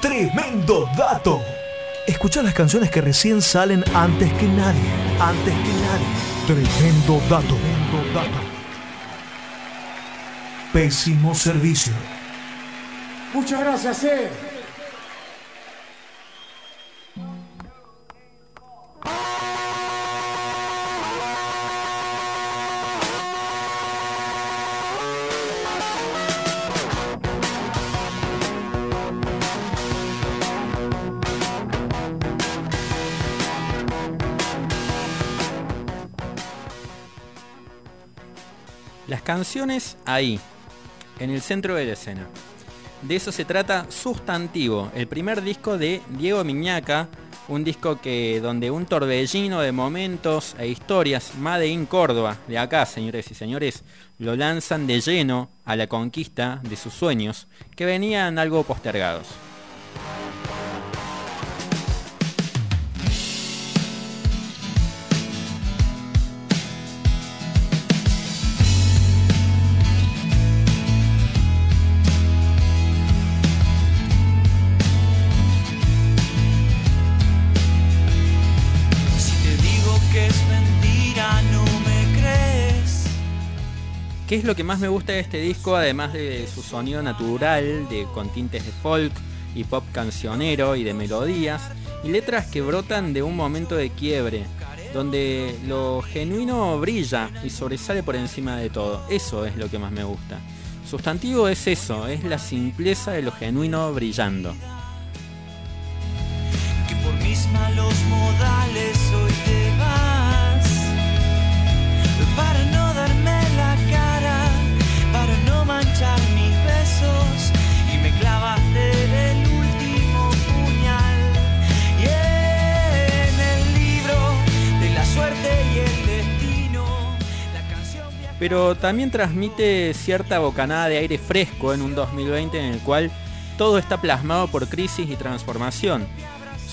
Tremendo dato. Escucha las canciones que recién salen antes que nadie. Antes que nadie. Tremendo dato. Tremendo dato. Pésimo servicio. Muchas gracias, eh. Las canciones ahí, en el centro de la escena. De eso se trata Sustantivo, el primer disco de Diego Miñaca, un disco que donde un torbellino de momentos e historias, Made in Córdoba, de acá, señores y señores, lo lanzan de lleno a la conquista de sus sueños, que venían algo postergados. ¿Qué es lo que más me gusta de este disco, además de su sonido natural, de, con tintes de folk y pop cancionero y de melodías, y letras que brotan de un momento de quiebre, donde lo genuino brilla y sobresale por encima de todo? Eso es lo que más me gusta. Sustantivo es eso, es la simpleza de lo genuino brillando. Pero también transmite cierta bocanada de aire fresco en un 2020 en el cual todo está plasmado por crisis y transformación.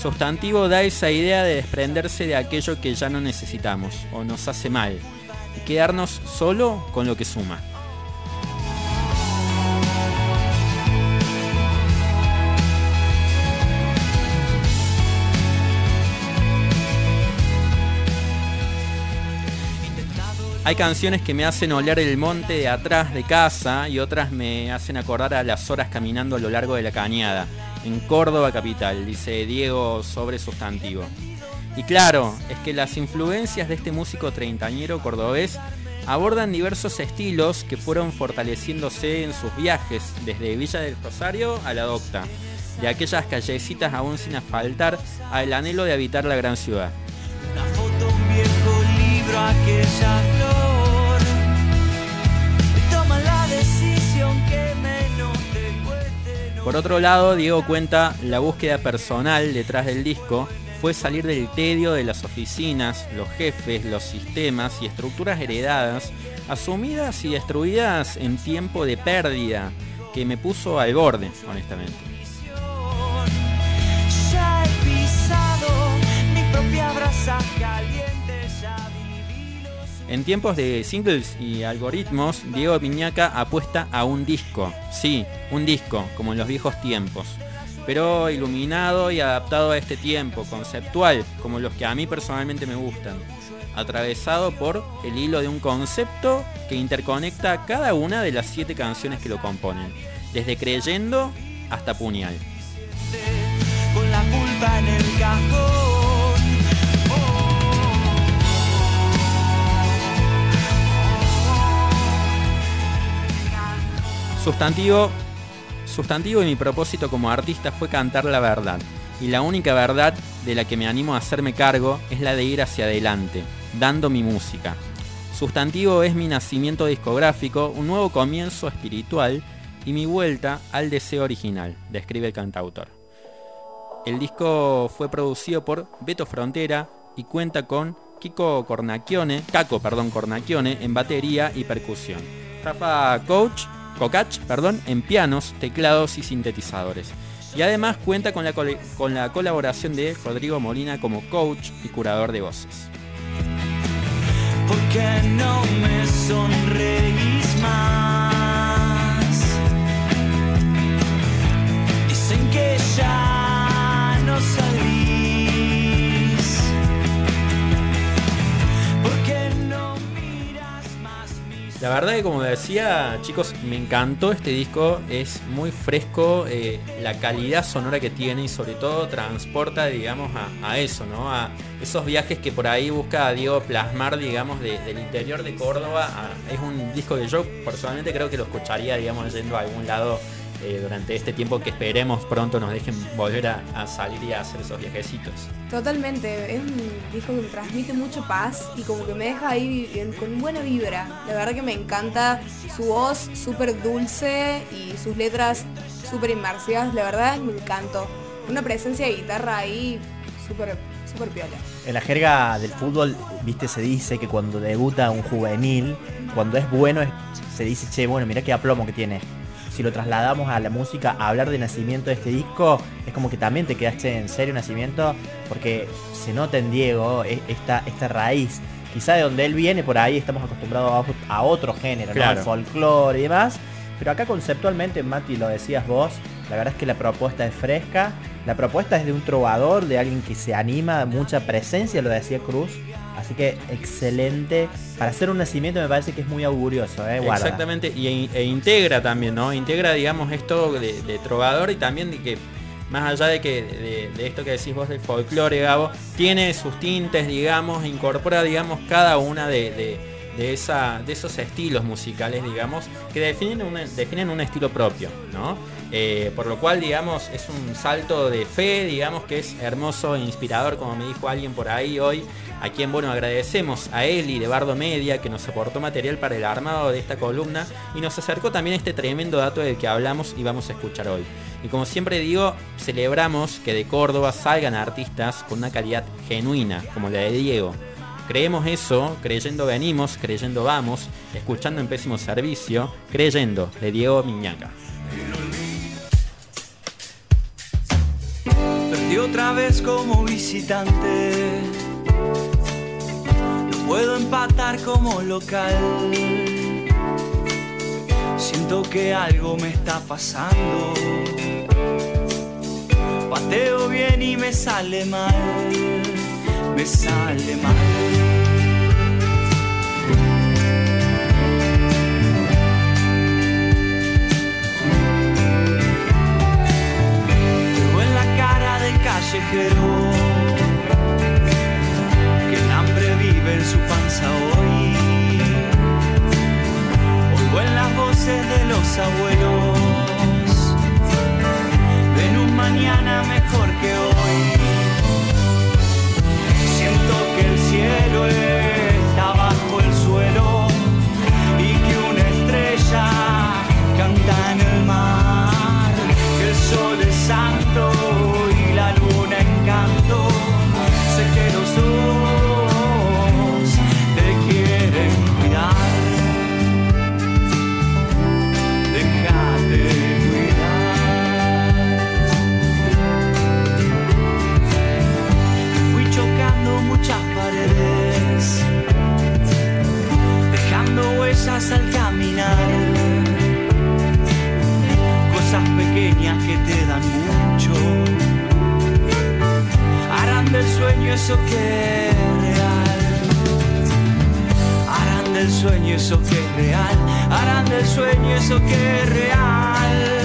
Sustantivo da esa idea de desprenderse de aquello que ya no necesitamos o nos hace mal y quedarnos solo con lo que suma. Hay canciones que me hacen oler el monte de atrás de casa y otras me hacen acordar a las horas caminando a lo largo de la cañada, en Córdoba capital, dice Diego sobre sustantivo. Y claro, es que las influencias de este músico treintañero cordobés abordan diversos estilos que fueron fortaleciéndose en sus viajes, desde Villa del Rosario a la Docta, de aquellas callecitas aún sin asfaltar al anhelo de habitar la gran ciudad. Por otro lado, Diego cuenta la búsqueda personal detrás del disco fue salir del tedio de las oficinas, los jefes, los sistemas y estructuras heredadas, asumidas y destruidas en tiempo de pérdida, que me puso al borde, honestamente. En tiempos de singles y algoritmos, Diego Piñaca apuesta a un disco. Sí, un disco, como en los viejos tiempos. Pero iluminado y adaptado a este tiempo, conceptual, como los que a mí personalmente me gustan. Atravesado por el hilo de un concepto que interconecta cada una de las siete canciones que lo componen. Desde Creyendo hasta Puñal. Sustantivo, sustantivo y mi propósito como artista fue cantar la verdad. Y la única verdad de la que me animo a hacerme cargo es la de ir hacia adelante, dando mi música. Sustantivo es mi nacimiento discográfico, un nuevo comienzo espiritual y mi vuelta al deseo original, describe el cantautor. El disco fue producido por Beto Frontera y cuenta con Kiko Cornacchione, Caco, perdón, Cornacchione en batería y percusión. Rafa Coach, Cocach, perdón, en pianos, teclados y sintetizadores. Y además cuenta con la, con la colaboración de Rodrigo Molina como coach y curador de voces. ¿Por qué no me sonreís más? Dicen que rosa gris. La verdad que como decía, chicos, me encantó este disco, es muy fresco, eh, la calidad sonora que tiene y sobre todo transporta, digamos, a, a eso, ¿no? A esos viajes que por ahí busca Diego plasmar, digamos, de- del interior de Córdoba. a- es un disco que yo personalmente creo que lo escucharía, digamos, yendo a algún lado eh, durante este tiempo que esperemos pronto nos dejen volver a, a salir y a hacer esos viajecitos. Totalmente, es un disco que me transmite mucho paz y como que me deja ahí con buena vibra. La verdad que me encanta su voz súper dulce y sus letras súper inmersivas, la verdad me encantó. Una presencia de guitarra ahí súper, súper piola. En la jerga del fútbol, viste, se dice que cuando debuta un juvenil, cuando es bueno, se dice, che, bueno, mira qué aplomo que tiene. Si lo trasladamos a la música, a hablar de nacimiento de este disco, es como que también te quedaste en serio nacimiento, porque se nota en Diego e- esta, esta raíz. Quizá de donde él viene, por ahí estamos acostumbrados a, a otro género. Al folclore y demás. Pero acá conceptualmente, Mati, lo decías vos, la verdad es que la propuesta es fresca. La propuesta es de un trovador, de alguien que se anima, mucha presencia, lo decía Cruz. Así que excelente. Para hacer un nacimiento me parece que es muy augurioso, ¿eh? Exactamente, y, e integra también, ¿no? Integra, digamos, esto de, trovador y también de que, más allá de que de, esto que decís vos del folclore, Gabo, tiene sus tintes, digamos, incorpora, digamos, cada una de- de esa, de esos estilos musicales, digamos, que definen un, definen un estilo propio, ¿no? Eh, por lo cual, digamos, es un salto de fe, digamos, que es hermoso e inspirador, como me dijo alguien por ahí hoy, a quien, bueno, agradecemos a Eli de Bardo Media, que nos aportó material para el armado de esta columna y nos acercó también este tremendo dato del que hablamos y vamos a escuchar hoy. Y como siempre digo, celebramos que de Córdoba salgan artistas con una calidad genuina, como la de Diego. Creemos eso, creyendo venimos, creyendo vamos, escuchando en pésimo servicio, creyendo de Diego Miñaca. Perdí otra vez como visitante. No puedo empatar como local. Siento que algo me está pasando. Pateo bien y me sale mal. Me sale mal. Al caminar. Cosas pequeñas que te dan mucho, harán del sueño eso que es real. Harán del sueño eso que es real, harán del sueño eso que es real.